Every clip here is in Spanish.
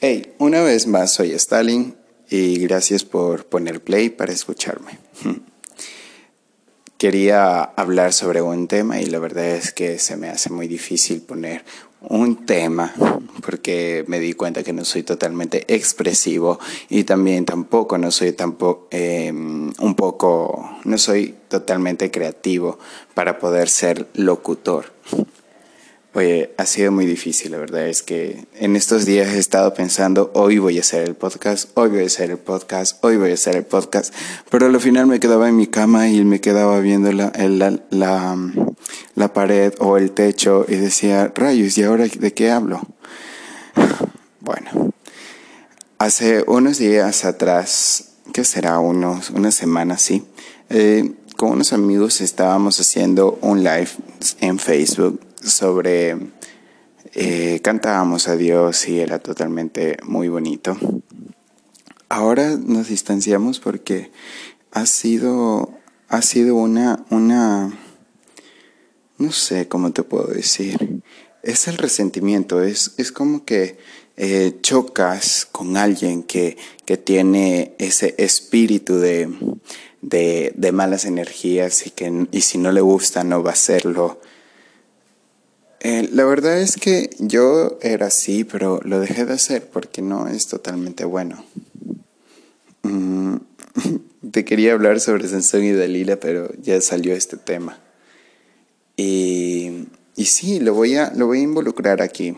Hey, una vez más soy Stalin y gracias por poner play para escucharme. Quería hablar sobre un tema y la verdad es que se me hace muy difícil poner un tema porque me di cuenta que no soy totalmente expresivo y también tampoco no soy tampoco em, un poco no soy totalmente creativo para poder ser locutor. Oye, ha sido muy difícil, la verdad es que en estos días he estado pensando, hoy voy a hacer el podcast, hoy voy a hacer el podcast, hoy voy a hacer el podcast, pero al final me quedaba en mi cama y me quedaba viendo la, la, la, pared o el techo y decía, rayos, ¿y ahora de qué hablo? Bueno, hace unos días atrás, ¿qué será? Unos, una semana, sí, eh, con unos amigos estábamos haciendo un live en Facebook sobre eh, cantábamos a Dios y era totalmente muy bonito. Ahora nos distanciamos porque ha sido, ha sido una, una, no sé cómo te puedo decir, es el resentimiento, es, es como que eh, chocas con alguien que, que tiene ese espíritu de, de, de, malas energías y que y si no le gusta no va a hacerlo eh, la verdad es que yo era así, pero lo dejé de hacer porque no es totalmente bueno. Mm, te quería hablar sobre Sansón y Dalila, pero ya salió este tema. Y, sí, lo voy, a, lo voy a involucrar aquí.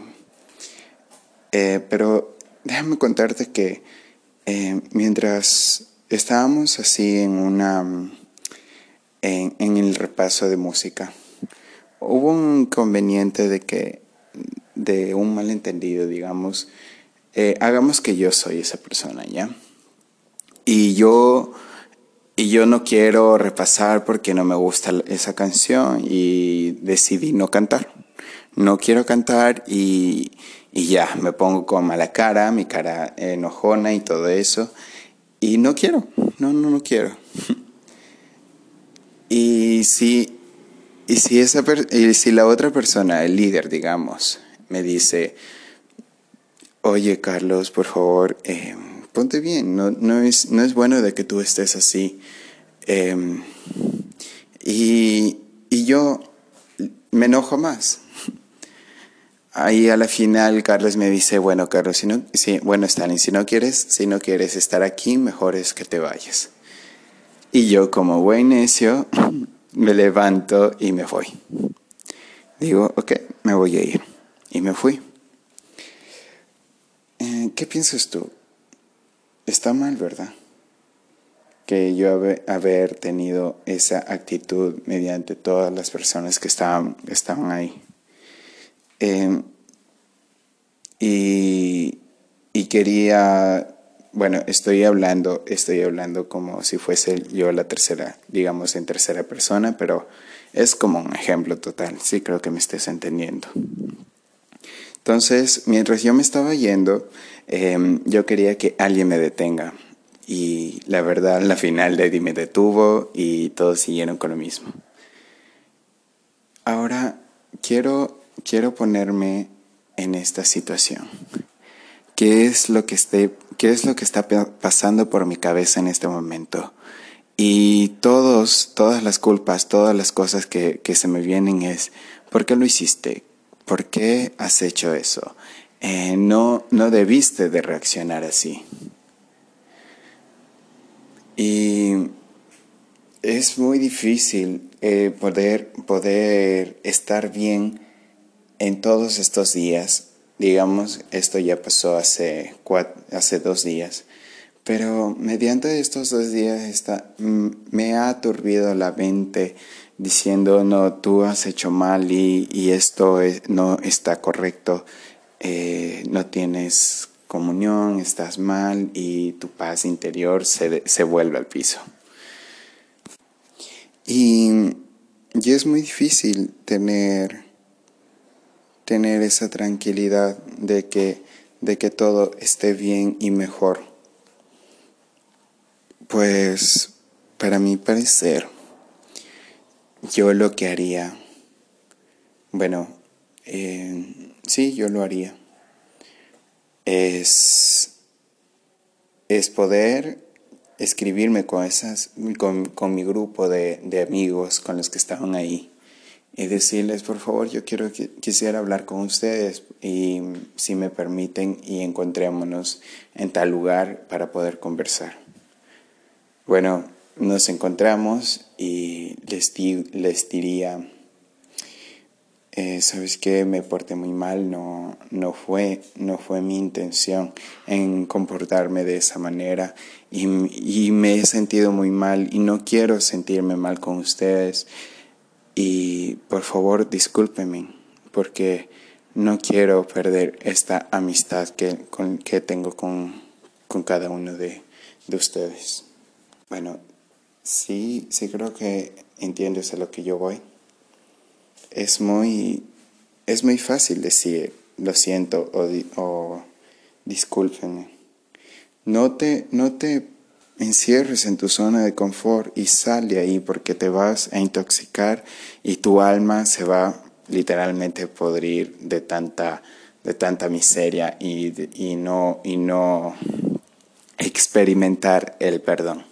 Eh, pero déjame contarte que eh, mientras estábamos así en una en el repaso de música, hubo un conveniente de que, de un malentendido, digamos, eh, hagamos que yo soy esa persona, ¿ya? Y yo, y yo no quiero repasar porque no me gusta esa canción y decidí no cantar. No quiero cantar y, y ya, me pongo con mala cara, mi cara enojona y todo eso. Y no quiero, no, no, no quiero. y sí, y si, esa si la otra persona, el líder, digamos, me dice, oye Carlos, por favor, eh, ponte bien, no, no, es, no es bueno de que tú estés así. Em, y, y yo me enojo más. Ahí a la final Carlos me dice, bueno Carlos, si no, si, bueno Stalin, si no quieres, si no quieres estar aquí, mejor es que te vayas. Y yo como buen necio me levanto y me voy. Digo, ok, me voy a ir. Y me fui. Eh, ¿Qué piensas tú? Está mal, ¿verdad? Que yo haber, tenido esa actitud mediante todas las personas que estaban, estaban ahí. Em, y, y quería bueno, estoy hablando, estoy hablando como si fuese yo la tercera, digamos en tercera persona, pero es como un ejemplo total, sí creo que me estés entendiendo. Entonces, mientras yo me estaba yendo, em, yo quería que alguien me detenga. Y la verdad, la final Eddie me detuvo y todos siguieron con lo mismo. Ahora, quiero, quiero ponerme en esta situación. ¿Qué es lo que esté qué es lo que está pasando por mi cabeza en este momento. Y todos, todas las culpas, todas las cosas que, se me vienen es, ¿por qué lo hiciste? ¿Por qué has hecho eso? Eh, no, no debiste de reaccionar así. Y es muy difícil eh, poder, poder estar bien en todos estos días Digamos, esto ya pasó hace, hace dos días, pero mediante estos dos días está, mm, me ha aturbido la mente diciendo, no, tú has hecho mal y, esto no está correcto, eh, no tienes comunión, estás mal y tu paz interior se, se vuelve al piso. Y, y es muy difícil tener tener esa tranquilidad de que, de que todo esté bien y mejor. Pues para mi parecer, yo lo que haría, bueno, eh, sí, yo lo haría. es, es poder escribirme con, esas, con, con mi grupo de, de, amigos, con los que estaban ahí, y decirles, por favor, yo quiero, quisiera hablar con ustedes y si me permiten y encontrémonos en tal lugar para poder conversar. Bueno, nos encontramos y les, les diría, eh, sabes que me porté muy mal, no, no, fue, no fue mi intención en comportarme de esa manera y, y, me he sentido muy mal y no quiero sentirme mal con ustedes y por favor discúlpenme porque no quiero perder esta amistad que, que tengo con, con cada uno de, de ustedes. Bueno, sí, sí creo que entiendes a lo que yo voy es muy, es muy fácil decir lo siento o, o discúlpenme. No te, no te encierres en tu zona de confort y sal de ahí porque te vas a intoxicar y tu alma se va literalmente a podrir de tanta, de tanta miseria y, y, no, y no experimentar el perdón.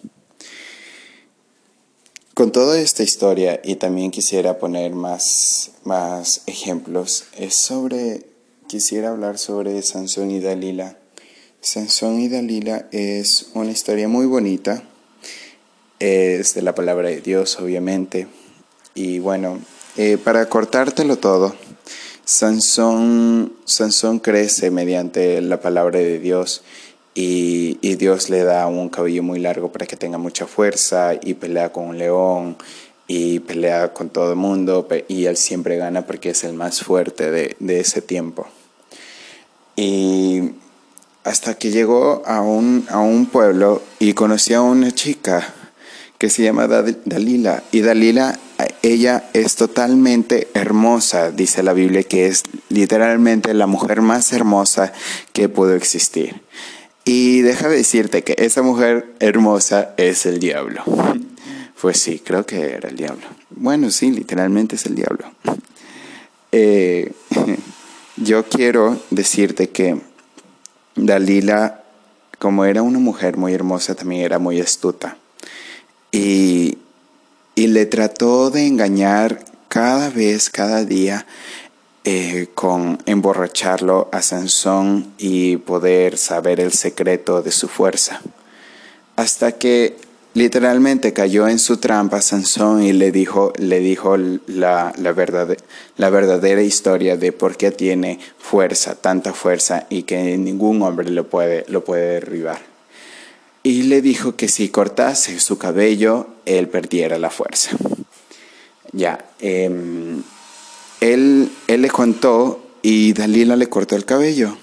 Con toda esta historia, y también quisiera poner más, más ejemplos, es sobre, quisiera hablar sobre Sansón y Dalila. Sansón y Dalila es una historia muy bonita, es de la palabra de Dios, obviamente. Y bueno, eh, para cortártelo todo, Sansón, Sansón crece mediante la palabra de Dios y, Dios le da un cabello muy largo para que tenga mucha fuerza y pelea con un león y pelea con todo el mundo y él siempre gana porque es el más fuerte de, de ese tiempo. Y hasta que llegó a un, a un pueblo y conoció a una chica que se llama Dalila. Y Dalila, ella es totalmente hermosa, dice la Biblia, que es literalmente la mujer más hermosa que pudo existir. Y deja de decirte que esa mujer hermosa es el diablo. Pues sí, creo que era el diablo. Bueno, sí, literalmente es el diablo. Eh, yo quiero decirte que Dalila, como era una mujer muy hermosa, también era muy astuta. Y, y le trató de engañar cada vez, cada día, eh, con emborracharlo a Sansón y poder saber el secreto de su fuerza. Hasta que literalmente cayó en su trampa Sansón y le dijo, le dijo la, la, verdad, la verdadera historia de por qué tiene fuerza, tanta fuerza y que ningún hombre lo puede, lo puede derribar. Y le dijo que si cortase su cabello, él perdiera la fuerza. Ya, eh, él, él le contó y Dalila le cortó el cabello.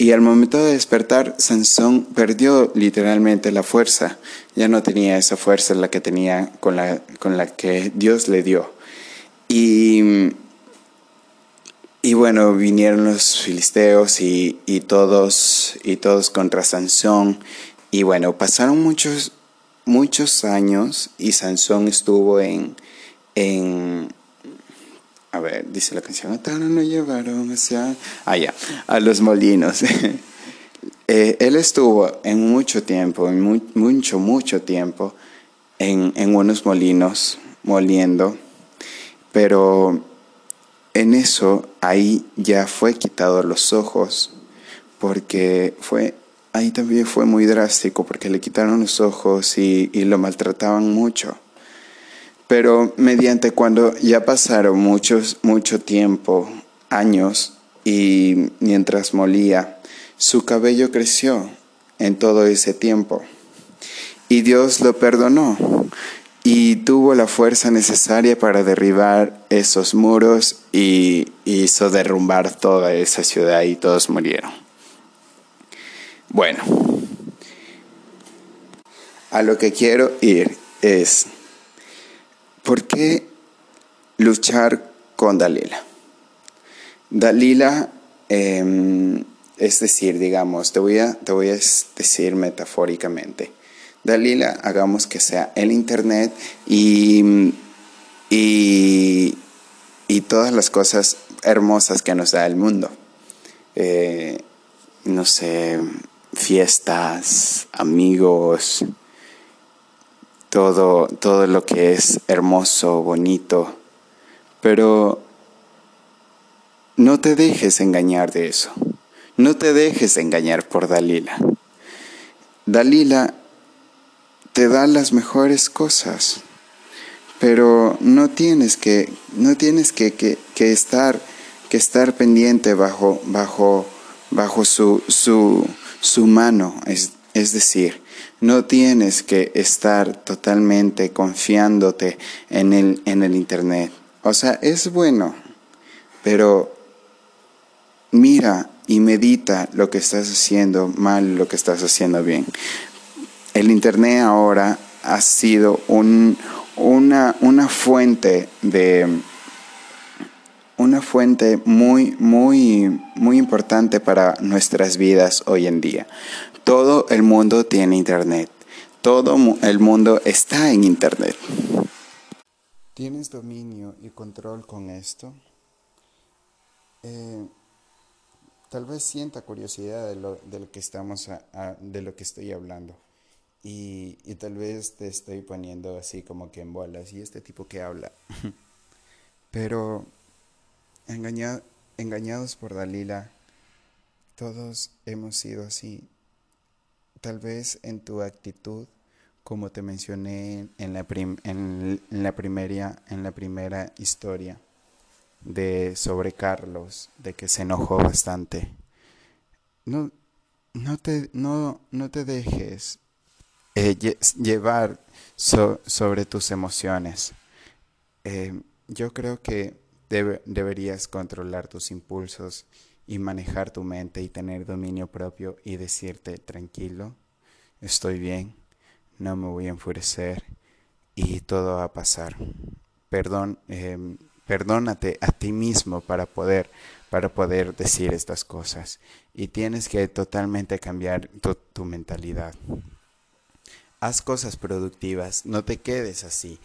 Y al momento de despertar, Sansón perdió literalmente la fuerza. Ya no tenía esa fuerza la que tenía con la, con la que Dios le dio. Y, y bueno, vinieron los filisteos y, y, todos, y todos contra Sansón. Y bueno, pasaron muchos, muchos años y Sansón estuvo en, en, a ver, dice la canción, no llevaron hacia, ah, a los molinos. eh, él estuvo en mucho tiempo, en mucho, mucho tiempo, en, unos molinos, moliendo, pero en eso ahí ya fue quitado los ojos, porque fue, ahí también fue muy drástico, porque le quitaron los ojos y lo maltrataban mucho. Pero mediante cuando ya pasaron muchos, mucho tiempo, años, y mientras molía, su cabello creció en todo ese tiempo. Y Dios lo perdonó y tuvo la fuerza necesaria para derribar esos muros y hizo derrumbar toda esa ciudad y todos murieron. Bueno, a lo que quiero ir es ¿Por qué luchar con Dalila? Dalila, em, es decir, digamos, te voy, a, te voy a decir metafóricamente. Dalila, hagamos que sea el Internet y, y, todas las cosas hermosas que nos da el mundo. Eh, no sé, fiestas, amigos, todo, todo lo que es hermoso, bonito, pero no te dejes engañar de eso. No te dejes engañar por Dalila. Dalila te da las mejores cosas, pero no tienes que, no tienes que, que, que estar, que estar pendiente bajo, bajo, bajo su, su, su mano. Es, es decir, no tienes que estar totalmente confiándote en el, en el Internet. O sea, es bueno, pero mira y medita lo que estás haciendo mal, lo que estás haciendo bien. El Internet ahora ha sido un, una, una fuente de una fuente muy, muy, muy importante para nuestras vidas hoy en día. Todo el mundo tiene Internet. Todo el mundo está en Internet. ¿Tienes dominio y control con esto? Eh, tal vez sienta curiosidad de lo, de lo que estamos de lo que estoy hablando y, y, tal vez te estoy poniendo así como que en bolas y este tipo que habla pero engañados por Dalila todos hemos sido así tal vez en tu actitud como te mencioné en la, en la, primera, en la primera historia de sobre Carlos, de que se enojó bastante. No, no, te, no, no te dejes eh, llevar sobre tus emociones. Eh, yo creo que deberías controlar tus impulsos y manejar tu mente y tener dominio propio y decirte tranquilo, estoy bien, no me voy a enfurecer y todo va a pasar. Perdón, eh, Perdónate a ti mismo para poder, para poder decir estas cosas. Y tienes que totalmente cambiar tu, tu mentalidad. Haz cosas productivas, no te quedes así.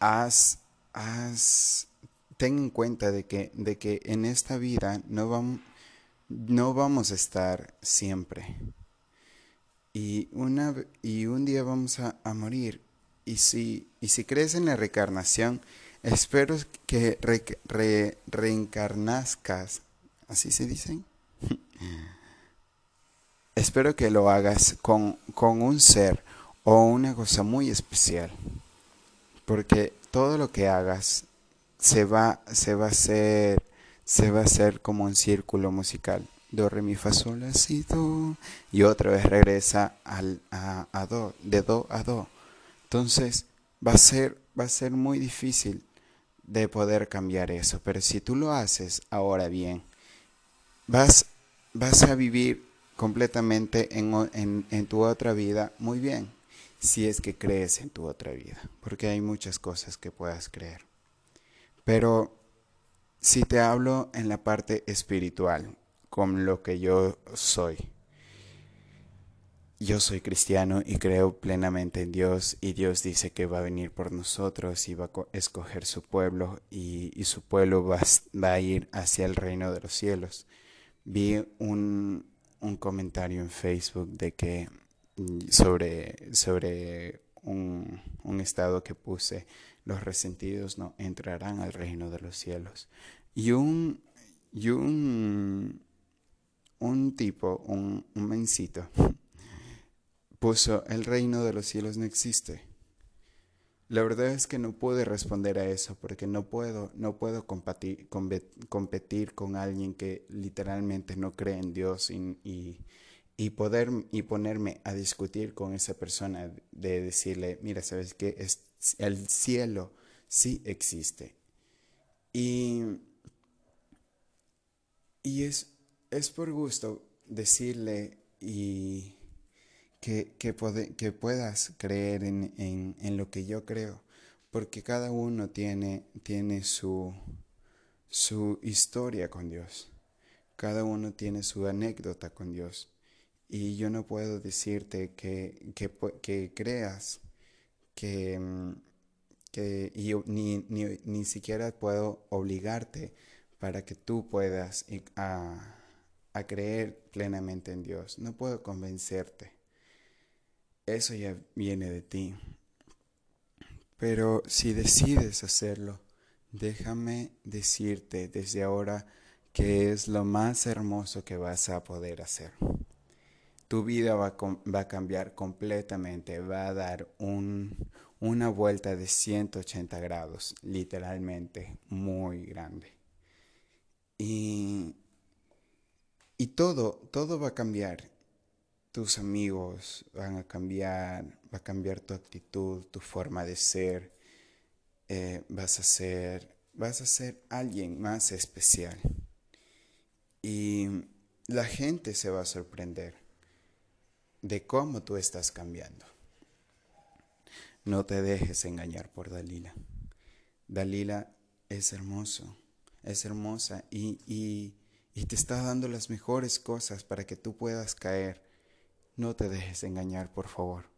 Haz, haz, ten en cuenta de que, de que en esta vida no, vamos, no vamos a estar siempre. Y, una, y un día vamos a, morir. Y si, y si crees en la reencarnación, Espero que re, reencarnazcas, así se dice. Espero que lo hagas con, con un ser o una cosa muy especial, porque todo lo que hagas se va, se va a hacer, se va a hacer como un círculo musical. Do, re, mi, fa, sol, la, si, do. Y otra vez regresa al, a, a do, de do a do. Entonces va a ser, va a ser muy difícil de poder cambiar eso. Pero si tú lo haces ahora bien, vas, vas a vivir completamente en, en, en, tu otra vida muy bien, si es que crees en tu otra vida, porque hay muchas cosas que puedas creer. Pero si te hablo en la parte espiritual, con lo que yo soy, yo soy cristiano y creo plenamente en Dios y Dios dice que va a venir por nosotros y va a escoger su pueblo y, su pueblo va, a ir hacia el reino de los cielos. Vi un, comentario en Facebook de que mm, sobre, sobre un, estado que puse, los resentidos no entrarán al reino de los cielos. Y un, y un, un tipo, un, un mencito, puso, el reino de los cielos no existe. La verdad es que no pude responder a eso porque no puedo, no puedo competir, competir con alguien que literalmente no cree en Dios y, y, poder y ponerme a discutir con esa persona de decirle, mira, sabes que el cielo sí existe. Y, y es, es por gusto decirle y que, que, puedas creer en, en, en, lo que yo creo, porque cada uno tiene, tiene su, su historia con Dios, cada uno tiene su anécdota con Dios, y yo no puedo decirte que, que, que creas, que, que y ni, ni, ni siquiera puedo obligarte para que tú puedas a creer plenamente en Dios. No puedo convencerte. Eso ya viene de ti. Pero si decides hacerlo, déjame decirte desde ahora que es lo más hermoso que vas a poder hacer. Tu vida va a, cambiar completamente, va a dar una vuelta de 180 grados, literalmente, muy grande. Y, todo, todo va a cambiar. Tus amigos van a cambiar, va a cambiar tu actitud, tu forma de ser. Eh, vas a ser alguien más especial. Y la gente se va a sorprender de cómo tú estás cambiando. No te dejes engañar por Dalila. Dalila es hermoso, es hermosa y, y, y te está dando las mejores cosas para que tú puedas caer no te dejes engañar, por favor.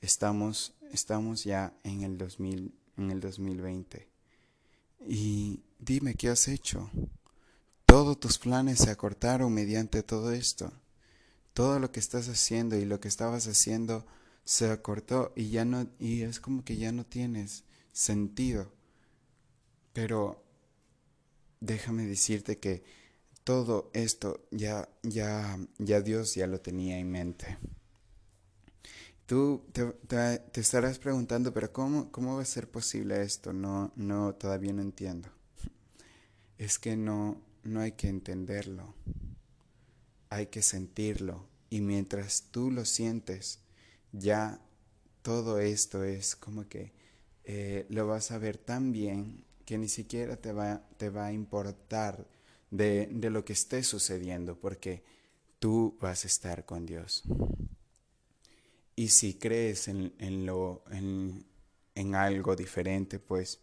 Estamos, estamos ya en el, 2000, en el 2020. Y dime, ¿qué has hecho? Todos tus planes se acortaron mediante todo esto. Todo lo que estás haciendo y lo que estabas haciendo se acortó y ya no y es como que ya no tienes sentido. Pero déjame decirte que todo esto ya, ya, ya Dios ya lo tenía en mente. Tú te, estarás preguntando, pero ¿cómo, ¿cómo va a ser posible esto? No, no, todavía no entiendo. Es que no, no hay que entenderlo, hay que sentirlo. Y mientras tú lo sientes, ya todo esto es como que eh, lo vas a ver tan bien que ni siquiera te va, te va a importar de, de lo que esté sucediendo, porque tú vas a estar con Dios. Y si crees en, en lo, en, en, algo diferente, pues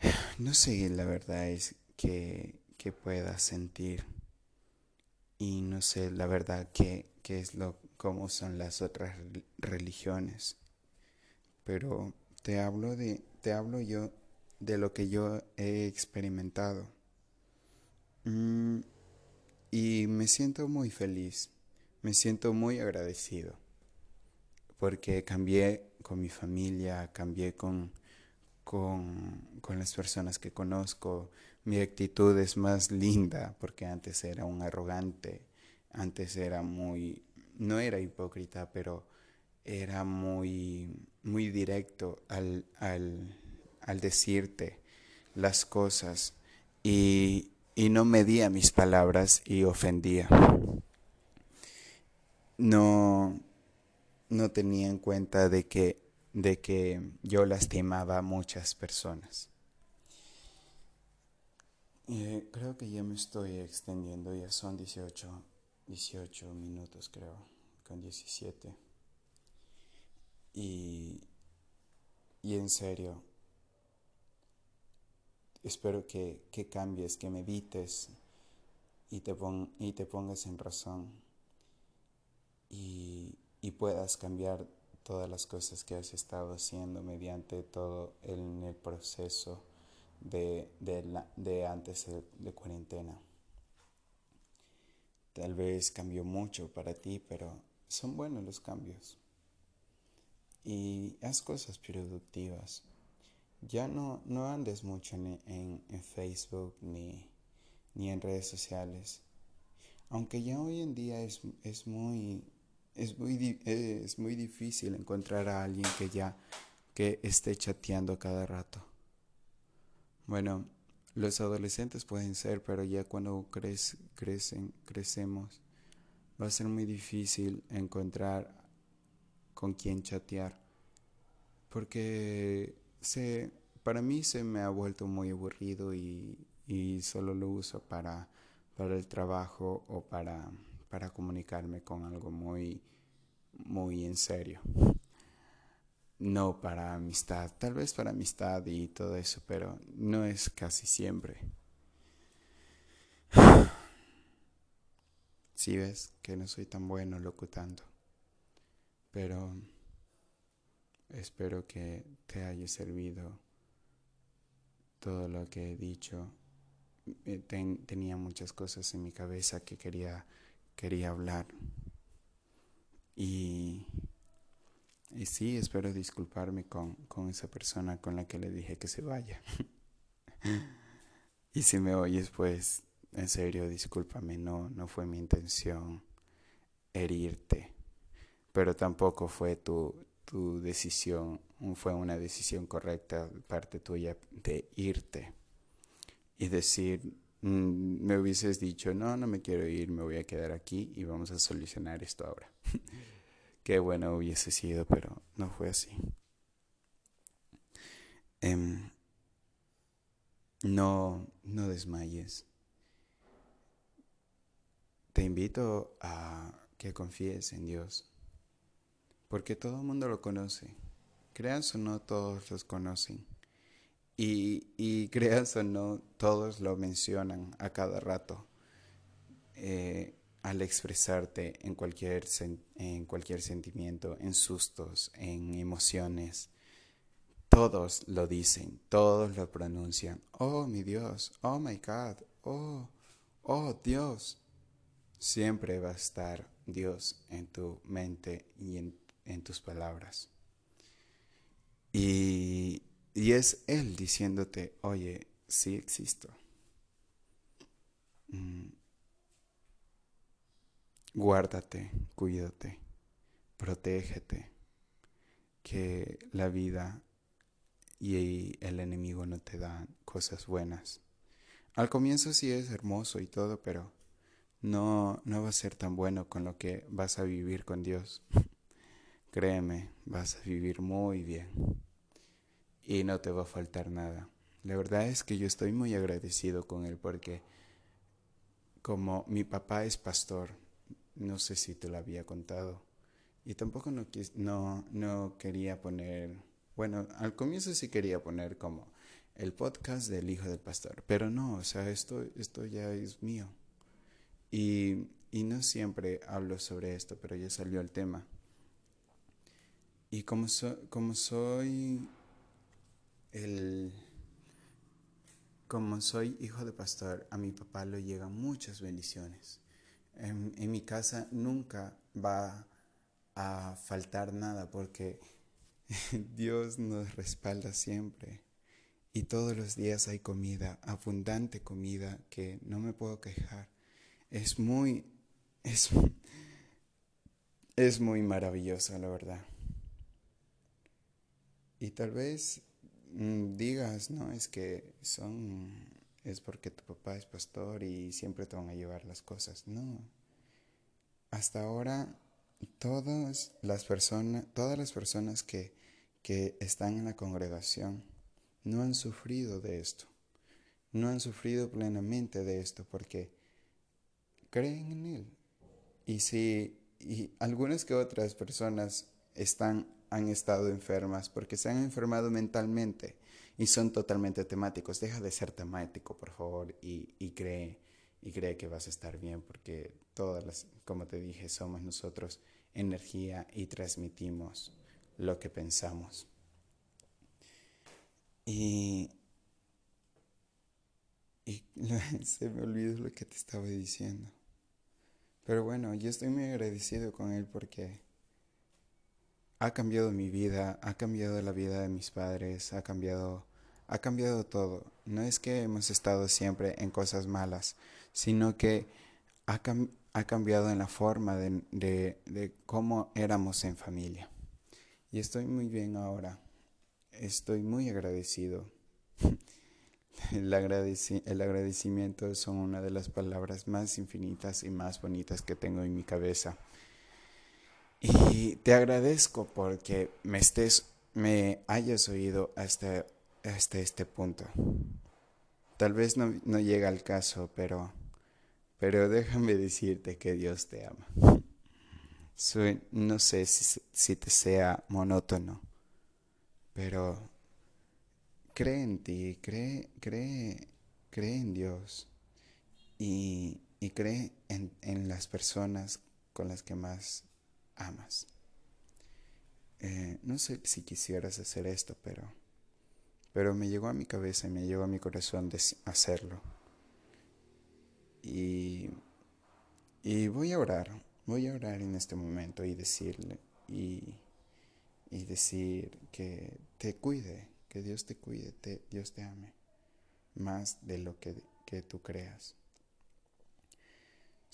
no sé, la verdad es que, que puedas sentir. Y no sé, la verdad, que, que es lo, cómo son las otras religiones. Pero te hablo de, te hablo yo de lo que yo he experimentado. Mm, y me siento muy feliz, me siento muy agradecido, porque cambié con mi familia, cambié con, con, con las personas que conozco, mi actitud es más linda, porque antes era un arrogante, antes era muy, no era hipócrita, pero era muy, muy directo al, al, al decirte las cosas y, y no medía mis palabras y ofendía. No, no tenía en cuenta de que, de que yo lastimaba a muchas personas. Eh, creo que ya me estoy extendiendo, ya son 18, 18 minutos creo, con 17. Y, y en serio, espero que, cambies, que medites y te, y te pongas en razón y, puedas cambiar todas las cosas que has estado haciendo mediante todo el, proceso de, de, antes de, de cuarentena. Tal vez cambió mucho para ti, pero son buenos los cambios. Y haz cosas productivas ya no, no andes mucho en, Facebook ni, en redes sociales. Aunque ya hoy en día es, muy, es, muy, es muy difícil encontrar a alguien que ya que esté chateando cada rato. Bueno, los adolescentes pueden ser, pero ya cuando crecen, crecemos, va a ser muy difícil encontrar con quién chatear. Porque se, para mí se me ha vuelto muy aburrido y, solo lo uso para, para el trabajo o para, para comunicarme con algo muy, muy en serio. No para amistad, tal vez para amistad y todo eso, pero no es casi siempre. Si ves que no soy tan bueno locutando, pero Espero que te haya servido todo lo que he dicho eh, tenía muchas cosas en mi cabeza que quería, quería hablar. Y, y sí, espero disculparme con, con esa persona con la que le dije que se vaya. y si me oyes, pues, en serio, discúlpame, no, no fue mi intención herirte, pero tampoco fue tu, tu decisión, fue una decisión correcta parte tuya de irte y decir, me hubieses dicho, no, no me quiero ir, me voy a quedar aquí y vamos a solucionar esto ahora. Qué bueno hubiese sido, pero no fue así. Em, no, no desmayes. Te invito a que confíes en Dios, porque todo el mundo lo conoce. Creas o no, todos los conocen. Y, y creas o no, todos lo mencionan a cada rato eh, al expresarte en cualquier, en cualquier sentimiento, en sustos, en emociones. Todos lo dicen, todos lo pronuncian. Oh, mi Dios, oh, my God, oh, oh, Dios. Siempre va a estar Dios en tu mente y en, en tus palabras. Y, y es Él diciéndote, oye, sí existo. Mm. Guárdate, cuídate, protégete, que la vida y el enemigo no te dan cosas buenas. Al comienzo sí es hermoso y todo, pero no, no va a ser tan bueno con lo que vas a vivir con Dios. Créeme, vas a vivir muy bien y no te va a faltar nada. La verdad es que yo estoy muy agradecido con él porque como mi papá es pastor, no sé si te lo había contado, y tampoco no, no, no quería poner, bueno, al comienzo sí quería poner como el podcast del hijo del pastor, pero no, o sea, esto, esto ya es mío. Y, y no siempre hablo sobre esto, pero ya salió el tema. Y como, como soy el, como soy hijo de pastor, a mi papá le llegan muchas bendiciones. En, mi casa nunca va a faltar nada porque Dios nos respalda siempre. Y todos los días hay comida, abundante comida que no me puedo quejar. Es muy, es, es muy maravilloso, la verdad. Y tal vez digas, ¿no? Es que son, es porque tu papá es pastor y siempre te van a llevar las cosas. No. Hasta ahora, todas las personas, todas las personas que, que están en la congregación no han sufrido de esto. No han sufrido plenamente de esto porque creen en Él. Y si y algunas que otras personas están han estado enfermas porque se han enfermado mentalmente y son totalmente temáticos. Deja de ser temático, por favor, y, y cree y cree que vas a estar bien porque todas las, como te dije, somos nosotros energía y transmitimos lo que pensamos. Y, y se me olvidó lo que te estaba diciendo. Pero bueno, yo estoy muy agradecido con él porque ha cambiado mi vida, ha cambiado la vida de mis padres, ha cambiado, ha cambiado todo. No es que hemos estado siempre en cosas malas, sino que ha, cambiado en la forma de, cómo éramos en familia. Y estoy muy bien ahora. Estoy muy agradecido. El, el agradecimiento son una de las palabras más infinitas y más bonitas que tengo en mi cabeza. Y te agradezco porque me estés, me hayas oído hasta, hasta este punto. Tal vez no, no llega al caso, pero, pero déjame decirte que Dios te ama. Soy, no sé si, si te sea monótono, pero cree en ti, cree, cree, cree en Dios y, y cree en, en las personas con las que más amas. Eh, no sé si quisieras hacer esto, pero, pero me llegó a mi cabeza y me llegó a mi corazón hacerlo. Y, y voy a orar, voy a orar en este momento y decirle y, y decir que te cuide, que Dios te cuide, te, Dios te ame, más de lo que, que tú creas.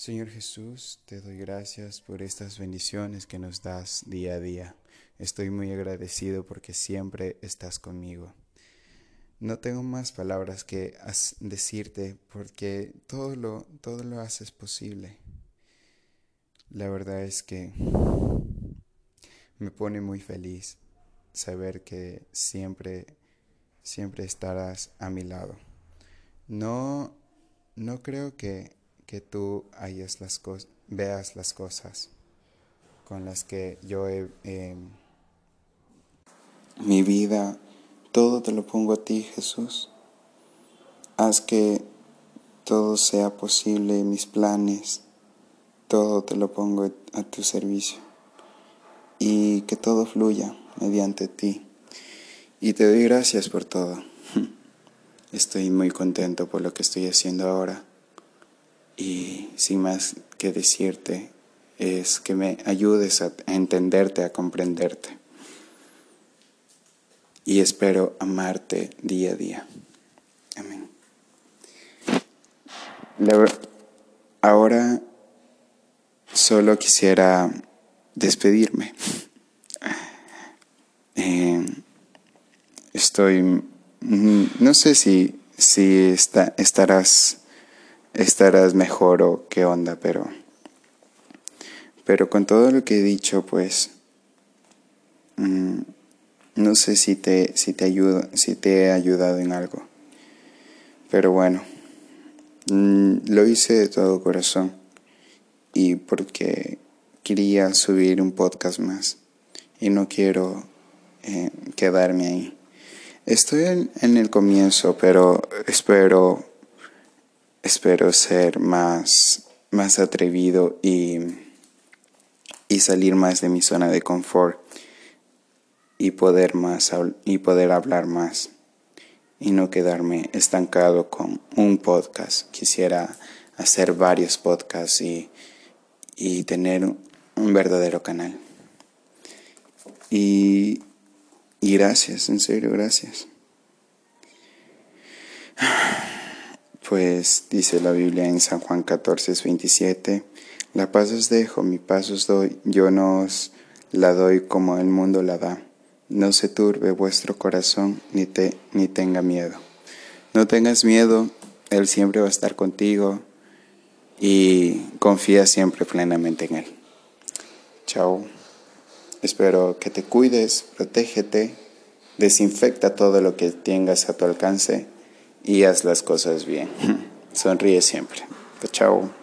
Señor Jesús, te doy gracias por estas bendiciones que nos das día a día. Estoy muy agradecido porque siempre estás conmigo. No tengo más palabras que decirte porque todo lo, todo lo haces posible. La verdad es que me pone muy feliz saber que siempre, siempre estarás a mi lado. No, no creo que que tú hayas las veas las cosas con las que yo he... Mi vida, todo te lo pongo a ti, Jesús. Haz que todo sea posible, mis planes, todo te lo pongo a tu servicio. Y que todo fluya mediante ti. Y te doy gracias por todo. Estoy muy contento por lo que estoy haciendo ahora. Y sin más que decirte, es que me ayudes a, entenderte, a comprenderte. Y espero amarte día a día. Amén. Ahora solo quisiera despedirme. Eh, estoy, mm, no sé si, si está, estarás estarás mejor o qué onda, pero pero con todo lo que he dicho, pues mm, no sé si te si te ayudo, si te he ayudado en algo. Pero bueno, mm, lo hice de todo corazón y porque quería subir un podcast más y no quiero eh, quedarme ahí. Estoy en el comienzo, pero espero espero ser más, más atrevido y, y salir más de mi zona de confort y poder, más, y poder hablar más y no quedarme estancado con un podcast. Quisiera hacer varios podcasts y, y tener un verdadero canal. Y, y gracias, en serio, gracias. Pues dice la Biblia en San Juan 14, 27, la paz os dejo, mi paz os doy, yo no os la doy como el mundo la da. No se turbe vuestro corazón ni, te, ni tenga miedo. No tengas miedo, Él siempre va a estar contigo y confía siempre plenamente en Él. Chao. Espero que te cuides, protégete, desinfecta todo lo que tengas a tu alcance y haz las cosas bien. Sonríe siempre. Chao.